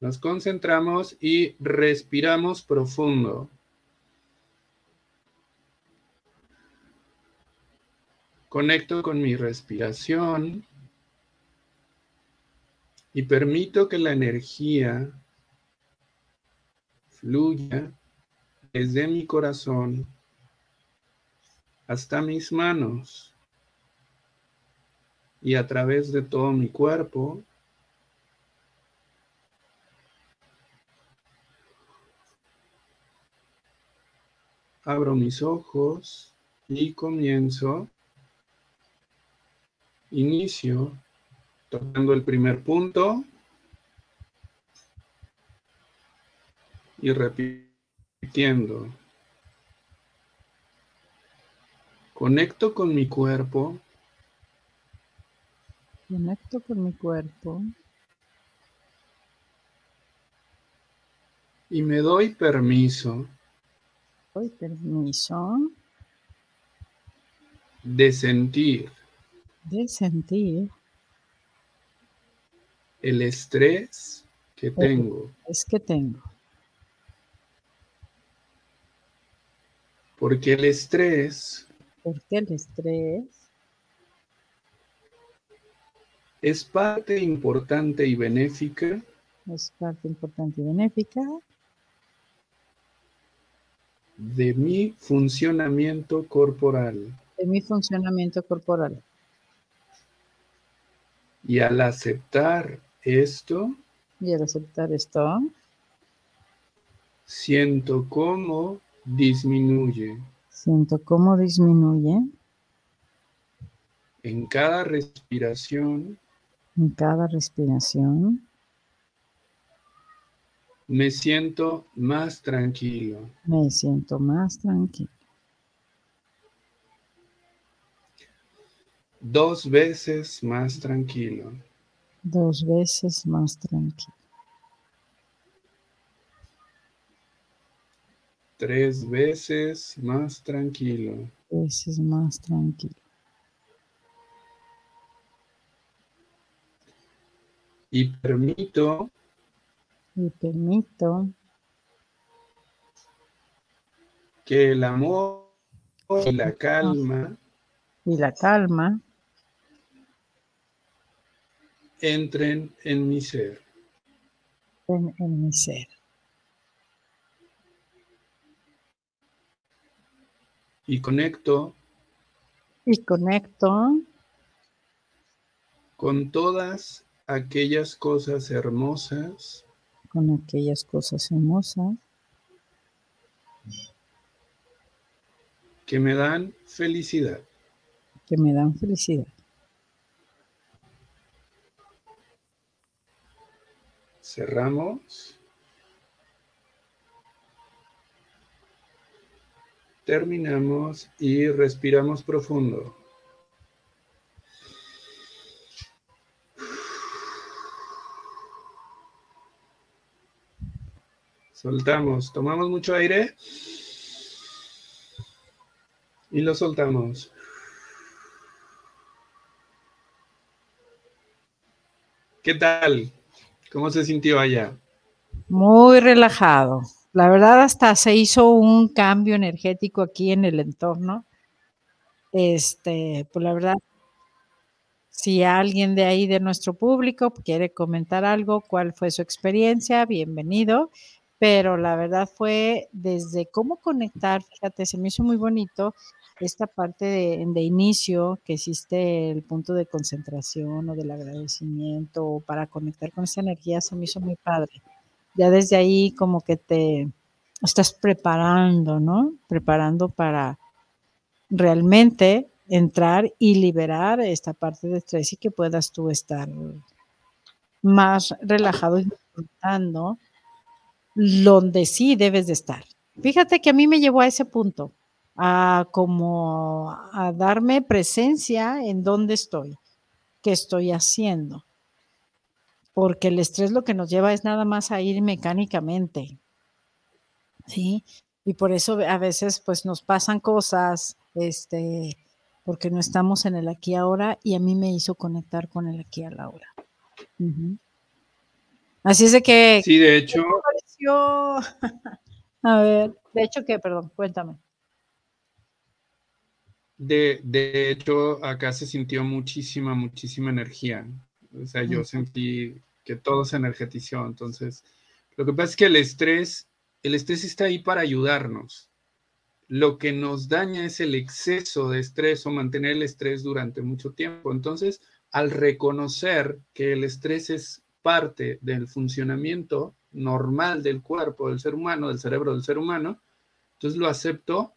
Speaker 4: nos concentramos y respiramos profundo. Conecto con mi respiración y permito que la energía fluya desde mi corazón hasta mis manos y a través de todo mi cuerpo abro mis ojos y comienzo, inicio tocando el primer punto y repito Entiendo. Conecto con mi cuerpo.
Speaker 3: Conecto con mi cuerpo.
Speaker 4: Y me doy permiso.
Speaker 3: Doy permiso.
Speaker 4: De sentir.
Speaker 3: De sentir.
Speaker 4: El estrés que tengo.
Speaker 3: Es que tengo.
Speaker 4: Porque el estrés.
Speaker 3: Porque el estrés.
Speaker 4: Es parte importante y benéfica.
Speaker 3: Es parte importante y benéfica.
Speaker 4: De mi funcionamiento corporal.
Speaker 3: De mi funcionamiento corporal.
Speaker 4: Y al aceptar esto.
Speaker 3: Y al aceptar esto.
Speaker 4: Siento cómo disminuye.
Speaker 3: Siento cómo disminuye.
Speaker 4: En cada respiración.
Speaker 3: En cada respiración.
Speaker 4: Me siento más tranquilo.
Speaker 3: Me siento más tranquilo.
Speaker 4: Dos veces más tranquilo.
Speaker 3: Dos veces más tranquilo.
Speaker 4: Tres veces más tranquilo.
Speaker 3: Veces más tranquilo.
Speaker 4: Y permito.
Speaker 3: Y permito.
Speaker 4: Que el amor y la calma.
Speaker 3: Y la calma.
Speaker 4: Entren en mi ser.
Speaker 3: En, en mi ser.
Speaker 4: y conecto.
Speaker 3: Y conecto.
Speaker 4: Con todas aquellas cosas hermosas.
Speaker 3: Con aquellas cosas hermosas.
Speaker 4: Que me dan felicidad.
Speaker 3: Que me dan felicidad.
Speaker 4: Cerramos. Terminamos y respiramos profundo. Soltamos, tomamos mucho aire y lo soltamos. ¿Qué tal? ¿Cómo se sintió allá?
Speaker 3: Muy relajado. La verdad, hasta se hizo un cambio energético aquí en el entorno. Este, pues la verdad, si alguien de ahí de nuestro público quiere comentar algo, cuál fue su experiencia, bienvenido. Pero la verdad fue desde cómo conectar, fíjate, se me hizo muy bonito esta parte de, inicio que existe el punto de concentración o del agradecimiento para conectar con esa energía, se me hizo muy padre ya desde ahí como que te estás preparando, ¿no? Preparando para realmente entrar y liberar esta parte de estrés y que puedas tú estar más relajado y disfrutando donde sí debes de estar. Fíjate que a mí me llevó a ese punto, a como a darme presencia en dónde estoy, qué estoy haciendo porque el estrés lo que nos lleva es nada más a ir mecánicamente. ¿Sí? Y por eso a veces pues nos pasan cosas, este, porque no estamos en el aquí ahora y a mí me hizo conectar con el aquí a la hora. Así es de que...
Speaker 4: Sí, de hecho...
Speaker 3: a ver, de hecho que, perdón, cuéntame.
Speaker 4: De, de, hecho, acá se sintió muchísima, muchísima energía. O sea, yo sentí que todo se energetizó. Entonces, lo que pasa es que el estrés, el estrés está ahí para ayudarnos. Lo que nos daña es el exceso de estrés o mantener el estrés durante mucho tiempo. Entonces, al reconocer que el estrés es parte del funcionamiento normal del cuerpo del ser humano, del cerebro del ser humano, entonces lo acepto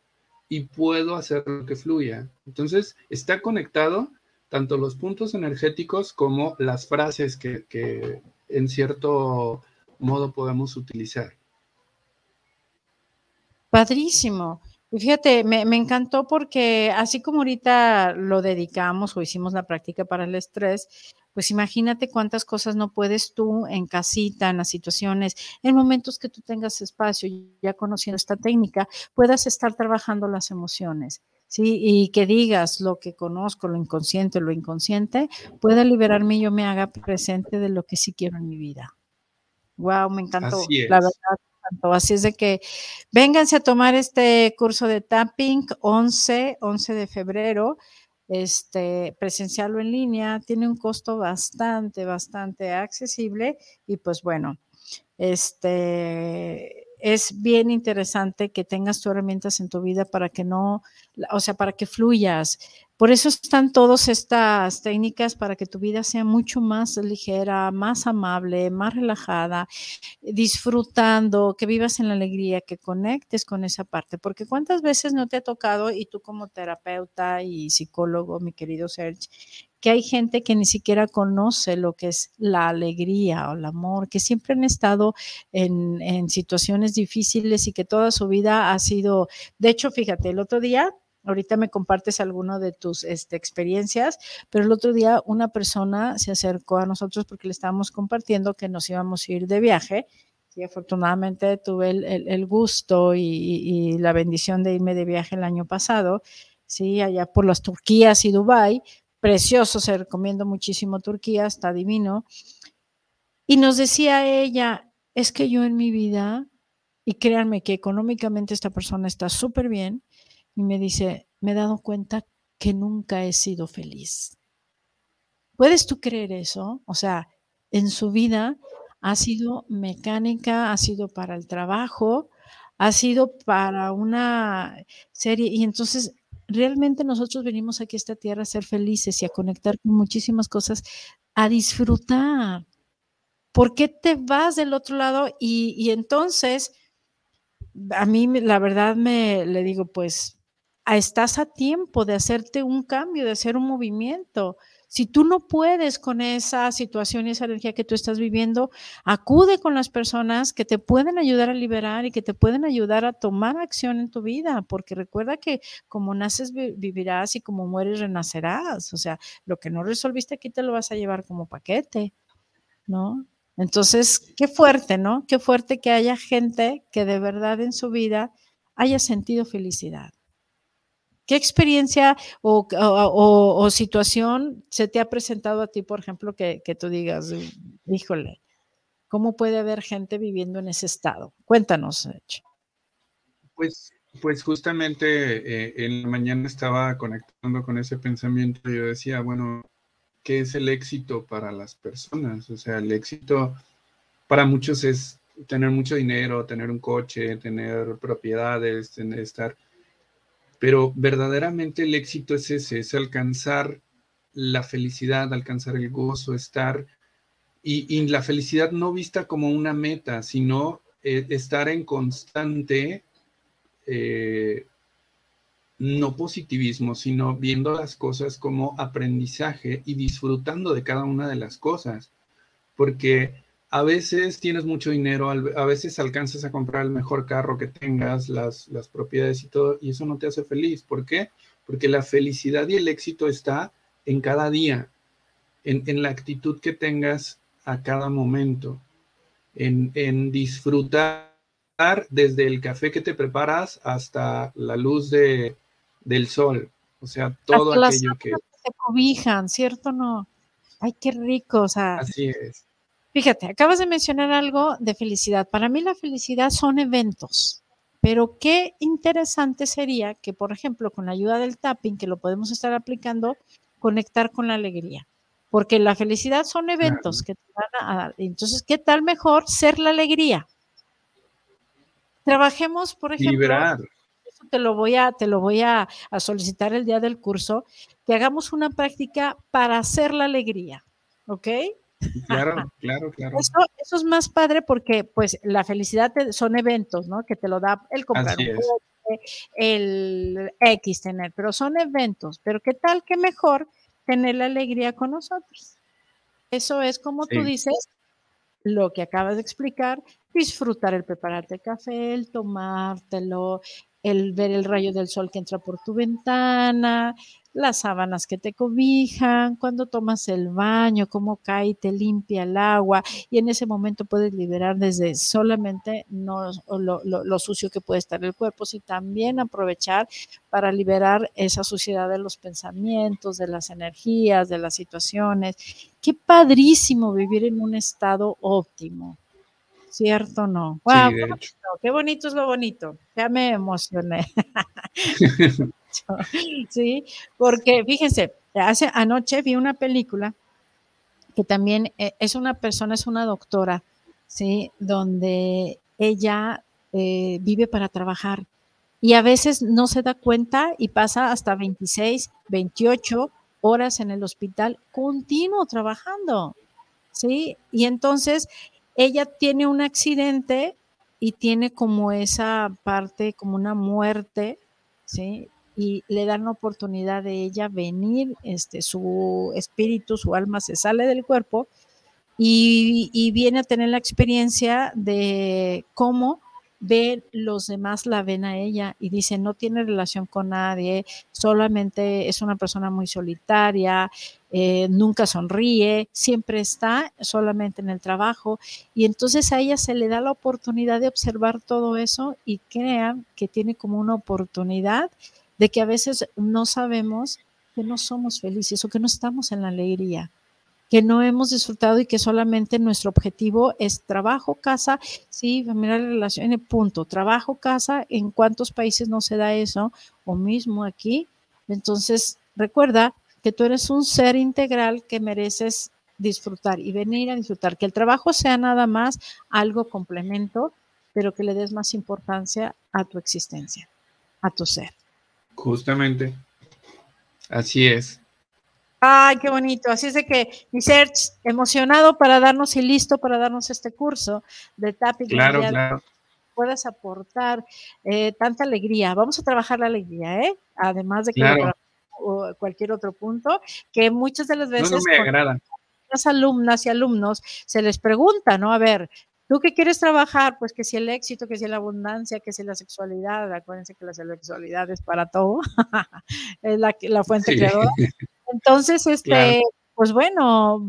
Speaker 4: y puedo hacer lo que fluya. Entonces, está conectado tanto los puntos energéticos como las frases que, en cierto modo podemos utilizar.
Speaker 3: Padrísimo. Fíjate, me, me, encantó porque así como ahorita lo dedicamos o hicimos la práctica para el estrés, pues imagínate cuántas cosas no puedes tú en casita, en las situaciones, en momentos que tú tengas espacio, ya conociendo esta técnica, puedas estar trabajando las emociones. ¿sí? Y que digas lo que conozco, lo inconsciente, lo inconsciente, pueda liberarme y yo me haga presente de lo que sí quiero en mi vida. Wow, me encantó. La verdad, Así es de que vénganse a tomar este curso de tapping 11, 11 de febrero, este, presencial o en línea, tiene un costo bastante, bastante accesible y pues bueno, este, es bien interesante que tengas tus herramientas en tu vida para que no, o sea, para que fluyas. Por eso están todas estas técnicas para que tu vida sea mucho más ligera, más amable, más relajada, disfrutando, que vivas en la alegría, que conectes con esa parte. Porque cuántas veces no te ha tocado, y tú como terapeuta y psicólogo, mi querido Serge, que hay gente que ni siquiera conoce lo que es la alegría o el amor, que siempre han estado en, en situaciones difíciles y que toda su vida ha sido, de hecho, fíjate, el otro día Ahorita me compartes alguno de tus este, experiencias, pero el otro día una persona se acercó a nosotros porque le estábamos compartiendo que nos íbamos a ir de viaje. Y afortunadamente tuve el, gusto y, la bendición de irme de viaje el año pasado, sí, allá por las Turquías y Dubái. Precioso, se recomiendo muchísimo Turquía, está divino. Y nos decía ella, es que yo en mi vida, y créanme que económicamente esta persona está súper bien, y me dice, me he dado cuenta que nunca he sido feliz. ¿Puedes tú creer eso? O sea, en su vida ha sido mecánica, ha sido para el trabajo, ha sido para una serie. Y entonces, realmente nosotros venimos aquí a esta tierra a ser felices y a conectar con muchísimas cosas, a disfrutar. ¿Por qué te vas del otro lado? Y, y entonces, a mí la verdad me le digo, pues estás a tiempo de hacerte un cambio, de hacer un movimiento. Si tú no puedes con esa situación y esa energía que tú estás viviendo, acude con las personas que te pueden ayudar a liberar y que te pueden ayudar a tomar acción en tu vida, porque recuerda que como naces vivirás y como mueres renacerás. O sea, lo que no resolviste aquí te lo vas a llevar como paquete, ¿no? Entonces, qué fuerte, ¿no? Qué fuerte que haya gente que de verdad en su vida haya sentido felicidad. ¿Qué experiencia o, situación se te ha presentado a ti, por ejemplo, que, tú digas, híjole, ¿cómo puede haber gente viviendo en ese estado? Cuéntanos,
Speaker 4: Pues, pues justamente eh, en la mañana estaba conectando con ese pensamiento y yo decía, bueno, ¿qué es el éxito para las personas? O sea, el éxito para muchos es tener mucho dinero, tener un coche, tener propiedades, tener, estar pero verdaderamente el éxito es ese, es alcanzar la felicidad, alcanzar el gozo, estar, y, la felicidad no vista como una meta, sino eh, estar en constante, eh, no positivismo, sino viendo las cosas como aprendizaje y disfrutando de cada una de las cosas. Porque a veces tienes mucho dinero, a veces alcanzas a comprar el mejor carro que tengas, las, las propiedades y todo, y eso no te hace feliz. ¿Por qué? Porque la felicidad y el éxito está en cada día, en, la actitud que tengas a cada momento, en, en, disfrutar desde el café que te preparas hasta la luz de, del sol. O sea, todo aquello que...
Speaker 3: Se cobijan, ¿cierto no? Ay, qué rico, o sea.
Speaker 4: Así es.
Speaker 3: Fíjate, acabas de mencionar algo de felicidad. Para mí la felicidad son eventos, pero qué interesante sería que, por ejemplo, con la ayuda del tapping, que lo podemos estar aplicando, conectar con la alegría. Porque la felicidad son eventos que te van a dar. Entonces, ¿qué tal mejor ser la alegría? Trabajemos, por ejemplo. Liberar. Eso te lo voy a, te lo voy a, a solicitar el día del curso, que hagamos una práctica para hacer la alegría. ¿Ok?
Speaker 4: Claro, claro, claro.
Speaker 3: Eso, es más padre porque, pues, la felicidad son eventos, ¿no? Que te lo da el comprar un el X tener, pero son eventos. Pero qué tal que mejor tener la alegría con nosotros. Eso es como tú dices, lo que acabas de explicar, disfrutar el prepararte el café, el tomártelo, el ver el rayo del sol que entra por tu ventana, las sábanas que te cobijan, cuando tomas el baño, cómo cae y te limpia el agua y en ese momento puedes liberar desde solamente no lo, lo, sucio que puede estar el cuerpo, sino también aprovechar para liberar esa suciedad de los pensamientos, de las energías, de las situaciones. Qué padrísimo vivir en un estado óptimo. ¿Cierto no? Wow, qué, bonito, es lo bonito. Ya me emocioné. sí, porque fíjense, hace anoche vi una película que también eh, es una persona, es una doctora, sí, donde ella eh, vive para trabajar y a veces no se da cuenta y pasa hasta 26, 28 horas en el hospital continuo trabajando, ¿sí? Y entonces ella tiene un accidente y tiene como esa parte, como una muerte, ¿sí? Y le dan la oportunidad de ella venir, este, su espíritu, su alma se sale del cuerpo y, y viene a tener la experiencia de cómo ve los demás la ven a ella y dice no tiene relación con nadie, solamente es una persona muy solitaria, eh, nunca sonríe, siempre está solamente en el trabajo y entonces a ella se le da la oportunidad de observar todo eso y crean que tiene como una oportunidad de que a veces no sabemos que no somos felices o que no estamos en la alegría que no hemos disfrutado y que solamente nuestro objetivo es trabajo, casa, sí, familiar, relación, punto. Trabajo, casa, ¿en cuántos países no se da eso? O mismo aquí. Entonces, recuerda que tú eres un ser integral que mereces disfrutar y venir a disfrutar. Que el trabajo sea nada más algo complemento, pero que le des más importancia a tu existencia, a tu ser.
Speaker 4: Justamente. Así es.
Speaker 3: Ay, qué bonito. Así es de que mi search emocionado para darnos y listo para darnos este curso de tapping.
Speaker 4: Claro, claro.
Speaker 3: Puedas aportar eh, tanta alegría. Vamos a trabajar la alegría, ¿eh? Además de que cualquier otro punto, que muchas de las veces. No,
Speaker 4: me agrada.
Speaker 3: Las alumnas y alumnos se les pregunta, ¿no? A ver, ¿Tú qué quieres trabajar? Pues que si el éxito, que si la abundancia, que si la sexualidad. Acuérdense que la sexualidad es para todo. es la, la fuente creadora. Entonces, este, pues bueno,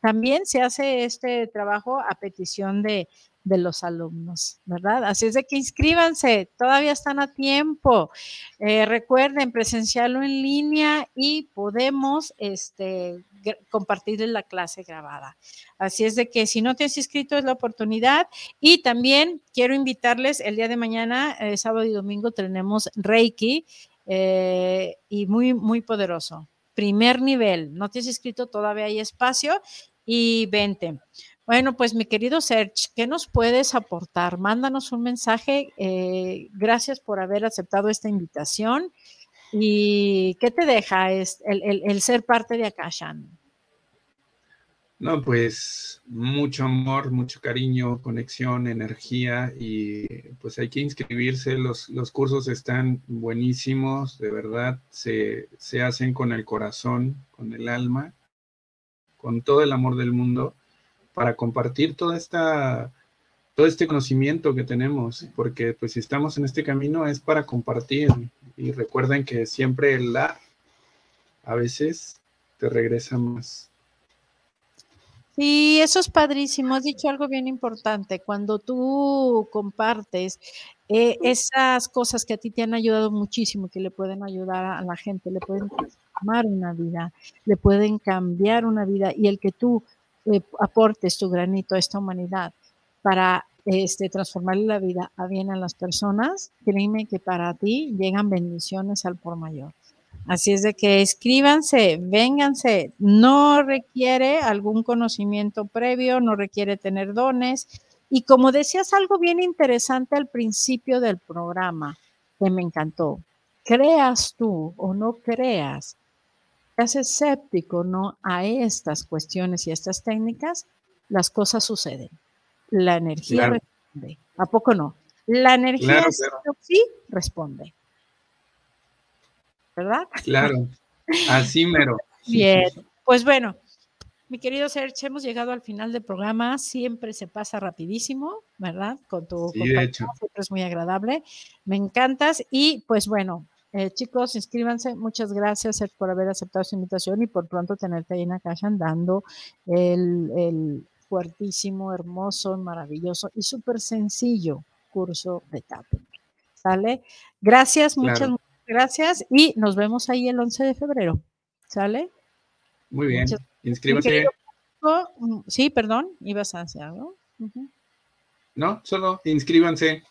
Speaker 3: también se hace este trabajo a petición de, los alumnos, ¿verdad? Así es de que inscríbanse, todavía están a tiempo. Eh, recuerden, presenciarlo en línea y podemos este, compartirles la clase grabada. Así es de que si no te has inscrito es la oportunidad. Y también quiero invitarles, el día de mañana, eh, sábado y domingo, tenemos Reiki eh, y muy, muy poderoso primer nivel. No te has inscrito, todavía hay espacio y vente. Bueno, pues mi querido Serge, ¿qué nos puedes aportar? Mándanos un mensaje. Eh, gracias por haber aceptado esta invitación. ¿Y qué te deja el, el ser parte de Akashan?
Speaker 4: No, pues mucho amor, mucho cariño, conexión, energía y pues hay que inscribirse. Los, los cursos están buenísimos, de verdad, se, se hacen con el corazón, con el alma, con todo el amor del mundo para compartir toda esta, todo este conocimiento que tenemos, porque pues si estamos en este camino es para compartir y recuerden que siempre el a veces te regresa más.
Speaker 3: Sí, eso es padrísimo. Has dicho algo bien importante. Cuando tú compartes eh, esas cosas que a ti te han ayudado muchísimo, que le pueden ayudar a la gente, le pueden transformar una vida, le pueden cambiar una vida, y el que tú eh, aportes tu granito a esta humanidad para este, transformarle la vida a bien a las personas, créeme que para ti llegan bendiciones al por mayor. Así es de que escríbanse, vénganse. No requiere algún conocimiento previo, no requiere tener dones. Y como decías algo bien interesante al principio del programa, que me encantó, creas tú o no creas, seas escéptico no a estas cuestiones y a estas técnicas, las cosas suceden. La energía responde. ¿A poco no? La energía sí responde. ¿verdad?
Speaker 4: Claro, así mero.
Speaker 3: Bien, pues bueno, mi querido Serge, hemos llegado al final del programa. Siempre se pasa rapidísimo, ¿verdad? Con tu
Speaker 4: sí,
Speaker 3: siempre es muy agradable. Me encantas. Y pues bueno, eh, chicos, inscríbanse. Muchas gracias por haber aceptado su invitación y por pronto tenerte ahí en Akasha dando el, el fuertísimo, hermoso, maravilloso y súper sencillo curso de tapping. ¿Sale? Gracias, muchas,
Speaker 4: Claro.
Speaker 3: muchas gracias y nos vemos ahí el 11 de febrero. ¿Sale?
Speaker 4: Muy bien.
Speaker 3: Muchas-
Speaker 4: Inscríbanse.
Speaker 3: mm, Sí, perdón, ibas a hacer algo.
Speaker 4: No, solo inscríbanse.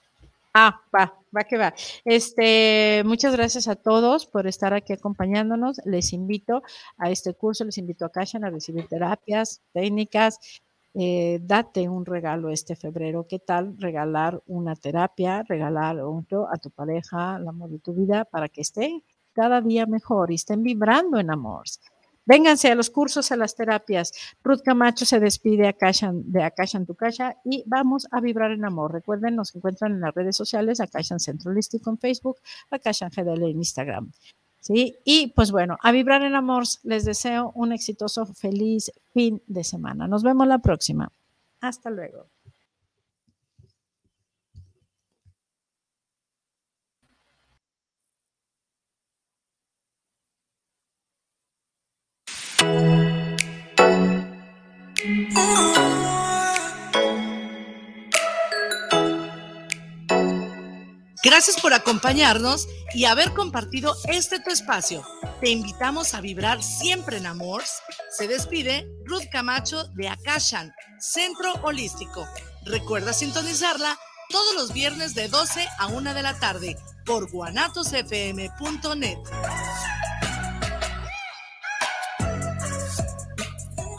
Speaker 3: Ah, va, va que va. Este, muchas gracias a todos por estar aquí acompañándonos. Les invito a este curso, les invito a Kashan a recibir terapias, técnicas. Eh, date un regalo este febrero. ¿Qué tal regalar una terapia, regalar otro a tu pareja, al amor de tu vida, para que esté cada día mejor y estén vibrando en amor? Vénganse a los cursos, a las terapias. Ruth Camacho se despide a de Akashan Tu Kasha y vamos a vibrar en amor. Recuerden, nos encuentran en las redes sociales, Akashan Centro Holístico en Facebook, Akashan GDL en Instagram. ¿Sí? Y pues bueno, a vibrar en amor, les deseo un exitoso, feliz fin de semana. Nos vemos la próxima. Hasta luego.
Speaker 1: Gracias por acompañarnos y haber compartido este tu espacio. Te invitamos a vibrar siempre en amor. Se despide Ruth Camacho de Akashan, Centro Holístico. Recuerda sintonizarla todos los viernes de 12 a 1 de la tarde por guanatosfm.net.